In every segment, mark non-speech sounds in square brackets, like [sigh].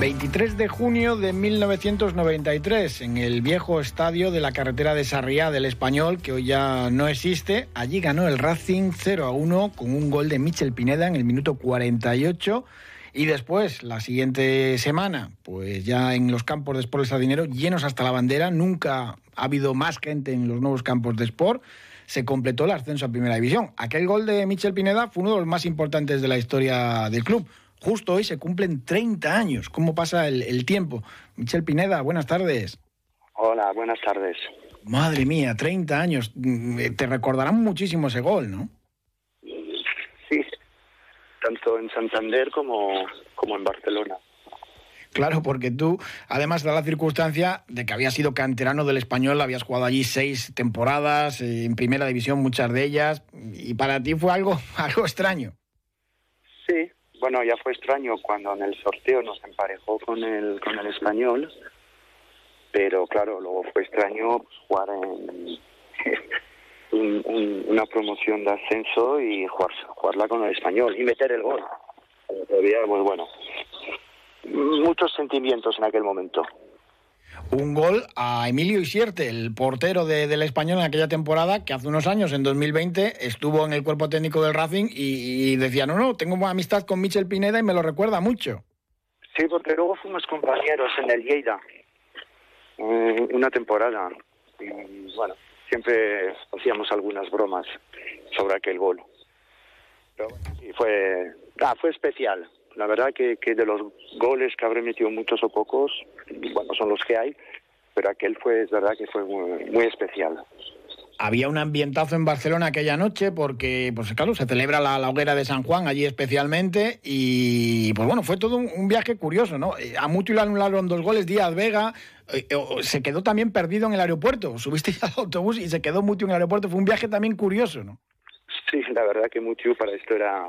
23 de junio de 1993, en el viejo estadio de la carretera de Sarriá del Español, que hoy ya no existe, allí ganó el Racing 0 a 1 con un gol de Michel Pineda en el minuto 48. Y después, la siguiente semana, pues ya en los campos de Sport El Sardinero, llenos hasta la bandera, nunca ha habido más gente en los nuevos campos de Sport, se completó el ascenso a Primera División. Aquel gol de Michel Pineda fue uno de los más importantes de la historia del club Justo hoy se cumplen 30 años. ¿Cómo pasa el, tiempo? Michel Pineda, buenas tardes. Hola, buenas tardes. Madre mía, 30 años. Mm, eh, te recordarán muchísimo ese gol, ¿no? Sí, tanto en Santander como, como en Barcelona. Claro, porque tú, además de la circunstancia de que habías sido canterano del español, habías jugado allí seis temporadas, eh, en primera división muchas de ellas, y para ti fue algo, [laughs] algo extraño. Sí, bueno, ya fue extraño cuando en el sorteo nos emparejó con el, con el español, pero claro, luego fue extraño jugar en [laughs] una promoción de ascenso y jugar, jugarla con el español y meter el gol. Todavía, pues bueno, muchos sentimientos en aquel momento un gol a Emilio Isierte, el portero de, del español en aquella temporada, que hace unos años, en 2020, estuvo en el cuerpo técnico del Racing y, decía, no, no, tengo amistad con Michel Pineda y me lo recuerda mucho. Sí, porque luego fuimos compañeros en el Lleida, una temporada, y bueno, siempre hacíamos algunas bromas sobre aquel gol. Pero, y fue, ah, fue especial, la verdad que, que de los goles que habré metido muchos o pocos, bueno, son los que hay, pero aquel fue, es verdad que fue muy, especial había un ambientazo en Barcelona aquella noche porque, pues claro, se celebra la, hoguera de San Juan allí especialmente y, pues bueno, fue todo un, viaje curioso, ¿no? A Mutu le anularon dos goles, Díaz Vega eh, se quedó también perdido en el aeropuerto, subiste [laughs] al autobús y se quedó Mutu en el aeropuerto, fue un viaje también curioso, ¿no? Sí, la verdad que Mutiu para esto era,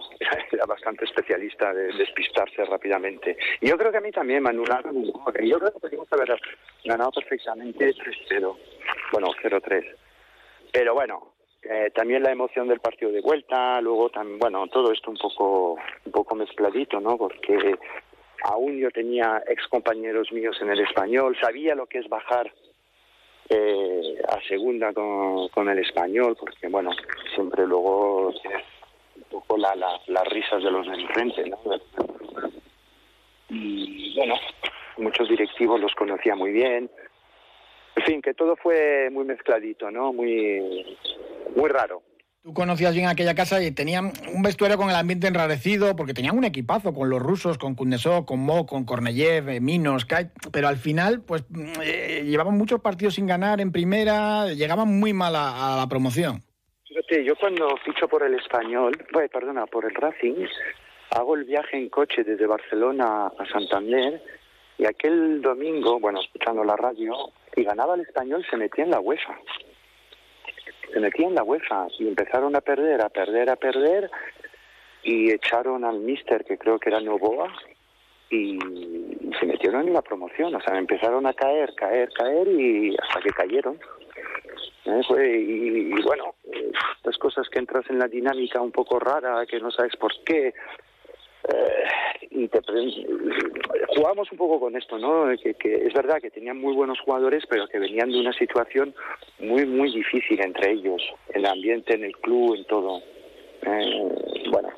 era, bastante especialista de despistarse rápidamente. Yo creo que a mí también me Yo creo que podríamos haber ganado perfectamente 3-0. Bueno, 0-3. Pero bueno, eh, también la emoción del partido de vuelta, luego también, bueno, todo esto un poco, un poco mezcladito, ¿no? Porque aún yo tenía ex compañeros míos en el español, sabía lo que es bajar eh, a segunda con, el español, porque bueno, siempre luego tienes un poco la, las risas de los de enfrente, ¿no? Y bueno, muchos directivos los conocía muy bien. En fin, que todo fue muy mezcladito, ¿no? Muy, muy raro. Tú conocías bien aquella casa y tenían un vestuario con el ambiente enrarecido, porque tenían un equipazo con los rusos, con Kundesov, con Mo, con Korneyev, eh, Minos, Kai, pero al final, pues eh, llevaban muchos partidos sin ganar en primera, llegaban muy mal a, la promoción. Fíjate, yo cuando ficho por el español, bueno, perdona, por el Racing, hago el viaje en coche desde Barcelona a Santander y aquel domingo, bueno, escuchando la radio, y ganaba el español, se metía en la UEFA se metían la UEFA y empezaron a perder, a perder, a perder y echaron al mister que creo que era Novoa y se metieron en la promoción, o sea, empezaron a caer, caer, caer y hasta que cayeron. ¿Eh? y, bueno, estas cosas que entras en la dinámica un poco rara, que no sabes por qué, eh, te, jugamos un poco con esto, ¿no? Que, es verdad que tenían muy buenos jugadores, pero que venían de una situación muy, muy difícil entre ellos, el ambiente en el club, en todo. Eh, bueno,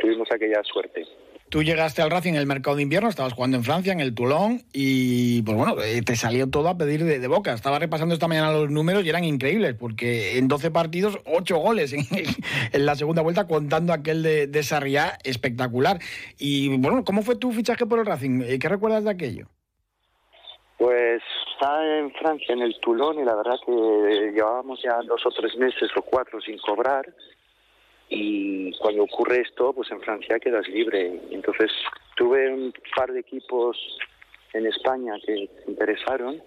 tuvimos aquella suerte. Tú llegaste al Racing en el mercado de invierno, estabas jugando en Francia, en el Toulon, y pues bueno, eh, te salió todo a pedir de, boca. Estaba repasando esta mañana los números y eran increíbles, porque en 12 partidos, 8 goles [laughs] en, la segunda vuelta, contando aquel de, de Sarriá, espectacular. Y bueno, ¿cómo fue tu fichaje por el Racing? Eh, ¿Qué recuerdas de aquello? Pues estaba en Francia, en el Toulon, y la verdad que llevábamos ya dos o tres meses o cuatro sin cobrar y cuando ocurre esto, pues en Francia quedas libre. Entonces tuve un par de equipos en España que se interesaron,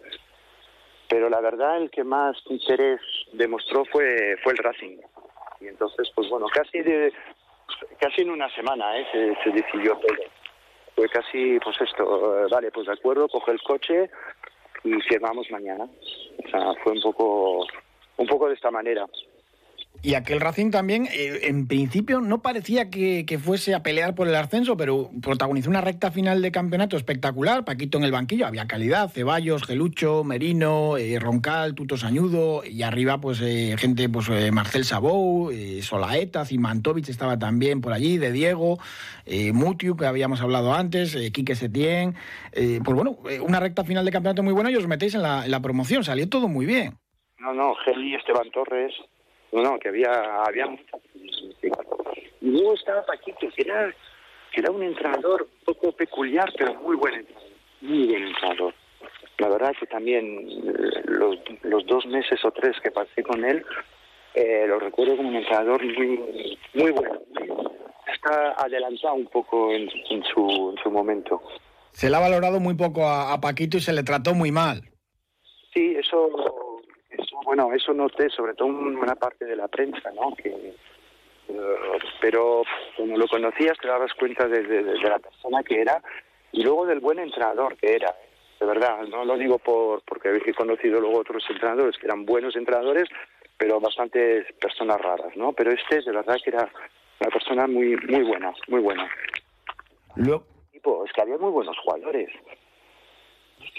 pero la verdad el que más interés demostró fue fue el Racing. Y entonces, pues bueno, casi de casi en una semana ¿eh? se, decidió todo. Fue casi, pues esto, vale, pues de acuerdo, coge el coche y firmamos mañana. O sea, fue un poco un poco de esta manera. Y aquel Racing también, eh, en principio, no parecía que, fuese a pelear por el ascenso, pero protagonizó una recta final de campeonato espectacular. Paquito en el banquillo, había calidad, Ceballos, Gelucho, Merino, eh, Roncal, Tuto Sañudo, y arriba, pues eh, gente, pues Marcel Sabou, Solaeta, Zimantovic estaba también por allí, de Diego, Mutiu, que habíamos hablado antes, Quique Setién. pues bueno, una recta final de campeonato muy buena y os metéis en la, en la promoción, salió todo muy bien. No, no, Geli, Esteban Torres, no, no, que había, había Y luego estaba Paquito, que era, que era un entrenador un poco peculiar, pero muy buen entrenador, muy buen entrenador. La verdad que también eh, los, los dos meses o tres que pasé con él, eh, lo recuerdo como un entrenador muy, muy bueno. Está adelantado un poco en, su, en su momento. Se le ha valorado muy poco a, a Paquito y se le trató muy mal. Sí, eso bueno, eso noté, sobre todo en una parte de la prensa, ¿no? Que, eh, pero como lo conocías te dabas cuenta de, la persona que era y luego del buen entrenador que era. De verdad, no lo digo por porque he conocido luego otros entrenadores que eran buenos entrenadores, pero bastantes personas raras, ¿no? Pero este de verdad que era una persona muy muy buena, muy buena. Lo... Es que había muy buenos jugadores.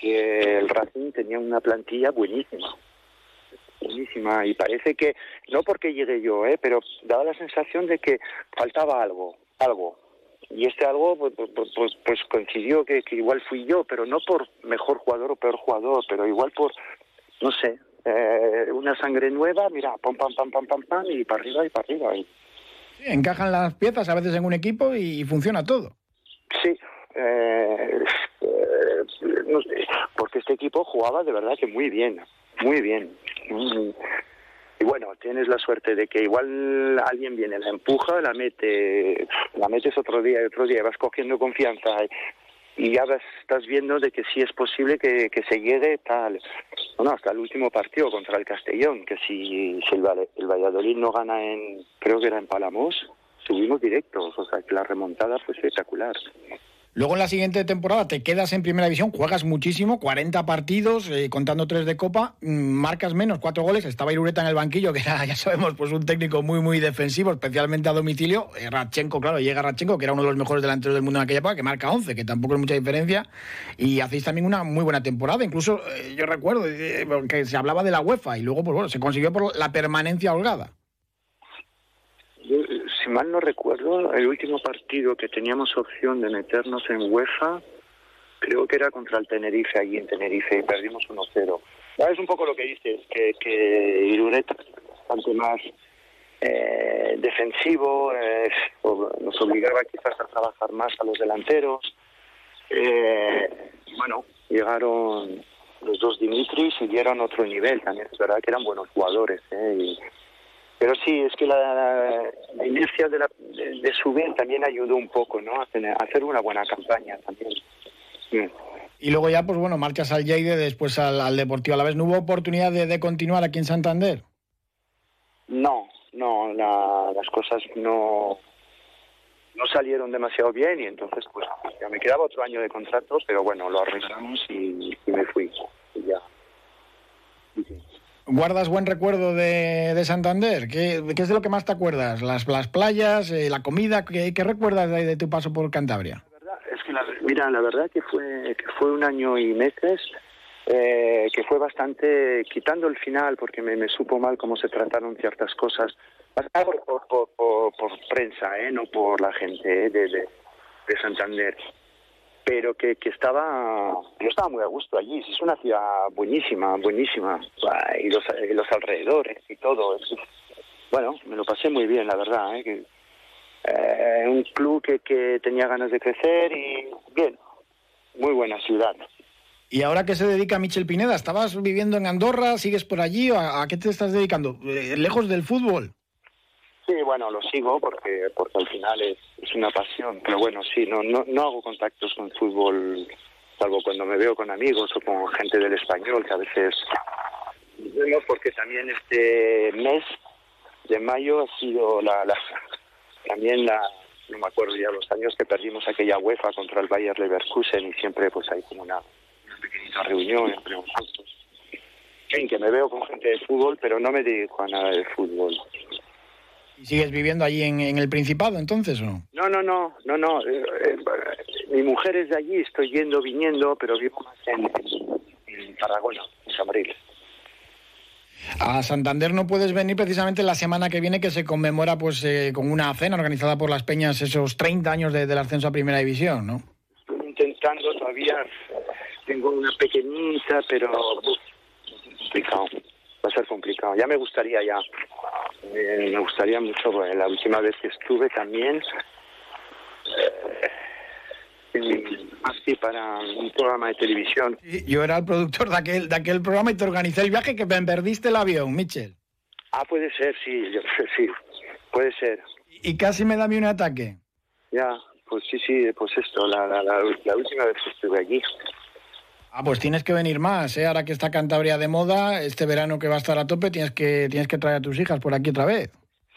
que el Racing tenía una plantilla buenísima buenísima y parece que, no porque llegue yo, ¿eh? pero daba la sensación de que faltaba algo, algo. Y este algo, pues, pues, pues, pues coincidió que, igual fui yo, pero no por mejor jugador o peor jugador, pero igual por, no sé, eh, una sangre nueva, mira, pam, pam, pam, pam, pam, pam, y para arriba y para arriba. Y... encajan las piezas a veces en un equipo y funciona todo. Sí, eh, eh, no sé, porque este equipo jugaba de verdad que muy bien, muy bien. Y bueno, tienes la suerte de que igual alguien viene, la empuja, la mete, la metes otro día, otro día, vas cogiendo confianza y ya estás viendo de que sí es posible que, se llegue tal, bueno, hasta el último partido contra el Castellón, que si, el, el Valladolid no gana en, creo que era en Palamos, subimos directos, o sea que la remontada fue espectacular. Luego en la siguiente temporada te quedas en primera división, juegas muchísimo, 40 partidos, eh, contando tres de copa, mm, marcas menos, cuatro goles. Estaba Irureta en el banquillo, que [laughs] era, ya sabemos, pues un técnico muy, muy defensivo, especialmente a domicilio. Eh, Rachenko, claro, llega Rachenko, que era uno de los mejores delanteros del mundo en aquella época, que marca 11, que tampoco es mucha diferencia. Y hacéis también una muy buena temporada. Incluso eh, yo recuerdo que se hablaba de la UEFA y luego, pues bueno, se consiguió por la permanencia holgada mal no recuerdo, el último partido que teníamos opción de meternos en UEFA, creo que era contra el Tenerife, allí en Tenerife, y perdimos 1-0. Es un poco lo que dices, que, que Irureta es bastante más eh, defensivo, nos obligaba quizás a trabajar más a los delanteros. Eh, bueno, llegaron los dos Dimitris y dieron otro nivel también. Es verdad que eran buenos jugadores. ¿eh? Y, pero sí, es que la, la inercia de, la, de, subir también ayudó un poco, ¿no? A, hacer una buena campaña también. Y luego ya, pues bueno, marchas al Lleide, después al, Deportivo a la vez. ¿No hubo oportunidad de, continuar aquí en Santander? No, no, las cosas no, no salieron demasiado bien y entonces pues ya me quedaba otro año de contrato, pero bueno, lo arreglamos y, me fui. Y ya. ¿Guardas buen recuerdo de, de Santander? ¿Qué, ¿Qué, es de lo que más te acuerdas? ¿Las, las playas, eh, la comida? ¿Qué, ¿Qué, recuerdas de, de, tu paso por Cantabria? La verdad, es que la, mira, la verdad que fue, que fue un año y meses eh, que fue bastante, quitando el final, porque me, me, supo mal cómo se trataron ciertas cosas, por, por, por, por prensa, ¿eh? no por la gente ¿eh? de, de, de Santander pero que, que estaba, yo estaba muy a gusto allí, es una ciudad buenísima, buenísima, y los, los alrededores y todo, bueno, me lo pasé muy bien, la verdad, ¿eh? eh, un club que, que tenía ganas de crecer y bien, muy buena ciudad. ¿Y ahora qué se dedica Michel Pineda? ¿Estabas viviendo en Andorra? ¿Sigues por allí? ¿A, a qué te estás dedicando? Eh, ¿Lejos del fútbol? Sí, bueno, lo sigo porque porque al final es, una pasión. Pero bueno, sí, no, no, no hago contactos con fútbol, salvo cuando me veo con amigos o con gente del español, que a veces vemos porque también este mes de mayo ha sido la, la también la no me acuerdo ya los años que perdimos aquella UEFA contra el Bayer Leverkusen y siempre pues hay como una, pequeñita reunión entre nosotros. En que me veo con gente de fútbol, pero no me dedico a nada de fútbol. ¿Sigues viviendo allí en, el Principado entonces o no? No, no, no, no, no. Eh, eh, mi mujer es de allí, estoy yendo, viniendo, pero vivo en, en Tarragona, en Samaril. A Santander no puedes venir precisamente la semana que viene que se conmemora pues eh, con una cena organizada por las Peñas esos 30 años del ascenso a Primera División, ¿no? Estoy intentando todavía, tengo una pequeñita, pero complicado, va a ser complicado. Ya me gustaría ya, me gustaría mucho, pues, la última vez que estuve también... Eh, así para un programa de televisión. yo era el productor de aquel, de aquel programa y te organizé el viaje que me perdiste el avión, Michel. Ah, puede ser, sí, [laughs] sí, puede ser. Y casi me da un ataque. Ya, pues sí, sí, pues esto, la, la, la, última vez que estuve allí. Ah, pues tienes que venir más, ¿eh? Ahora que está Cantabria de moda, este verano que va a estar a tope, tienes que, tienes que traer a tus hijas por aquí otra vez.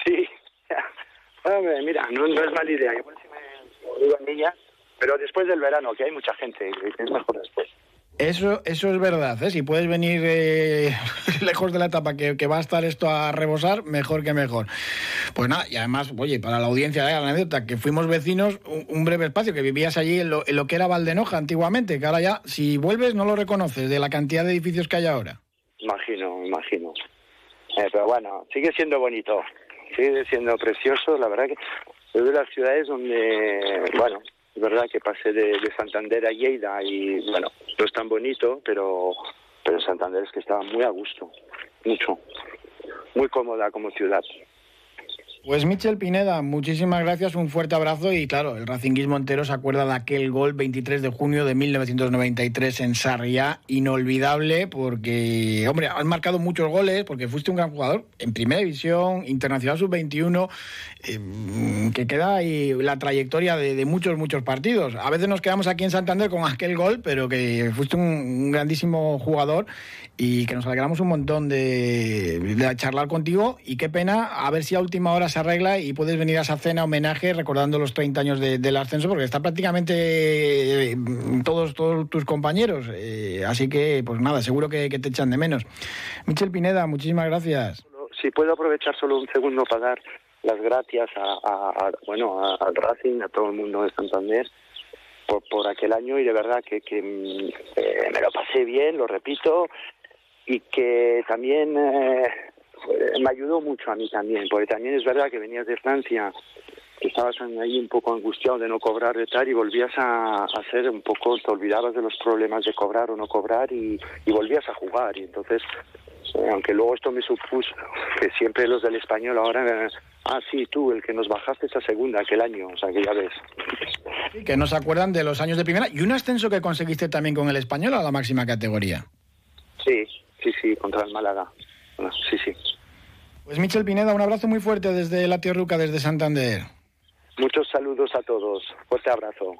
Sí, [laughs] mira, no, es mala idea. Por si me digo niñas, pero después del verano, que hay mucha gente, es mejor después. Eso, eso es verdad, ¿eh? si puedes venir eh, [laughs] lejos de la etapa que, va a estar esto a rebosar, mejor que mejor. Pues nada, y además, oye, para la audiencia de la anécdota, que fuimos vecinos un, breve espacio, que vivías allí en lo, que era Valdenoja antiguamente, que ahora ya, si vuelves, no lo reconoces de la cantidad de edificios que hay ahora. Imagino, imagino. Eh, pero bueno, sigue siendo bonito, sigue siendo precioso, la verdad que es de las ciudades donde, bueno, es verdad que pasé de, Santander a Lleida y, bueno, no es tan bonito, pero, pero Santander es que estaba muy a gusto, mucho, muy cómoda como ciudad. Pues Michel Pineda, muchísimas gracias, un fuerte abrazo y claro, el racinguismo entero se acuerda de aquel gol 23 de junio de 1993 en Sarriá, inolvidable porque, hombre, has marcado muchos goles porque fuiste un gran jugador en Primera División, Internacional Sub-21, eh, que queda ahí la trayectoria de, muchos, muchos partidos. A veces nos quedamos aquí en Santander con aquel gol, pero que fuiste un, grandísimo jugador y que nos alegramos un montón de, de charlar contigo y qué pena, a ver si a última hora arregla y puedes venir a esa cena homenaje recordando los 30 años del ascenso, porque está prácticamente eh, todos, todos tus compañeros. Eh, así que, pues nada, seguro que, te echan de menos. Michel Pineda, muchísimas gracias. Si puedo aprovechar solo un segundo para dar las gracias a, bueno al Racing, a todo el mundo de Santander. Por, por aquel año y de verdad que, que eh, me lo pasé bien, lo repito, y que también eh, me ayudó mucho a mí también, porque también es verdad que venías de Francia, que estabas ahí un poco angustiado de no cobrar de tal y volvías a, hacer un poco, te olvidabas de los problemas de cobrar o no cobrar y, volvías a jugar. Y entonces, eh, aunque luego esto me supuso que siempre los del español ahora, ah, sí, tú, el que nos bajaste esa segunda aquel año, o sea, que ya ves. que no se acuerdan de los años de primera y un ascenso que conseguiste también con el español a la máxima categoría. Sí, sí, sí, contra el Málaga. Sí, sí. Pues Michel Pineda, un abrazo muy fuerte desde La Tierruca, desde Santander. Muchos saludos a todos. Fuerte abrazo.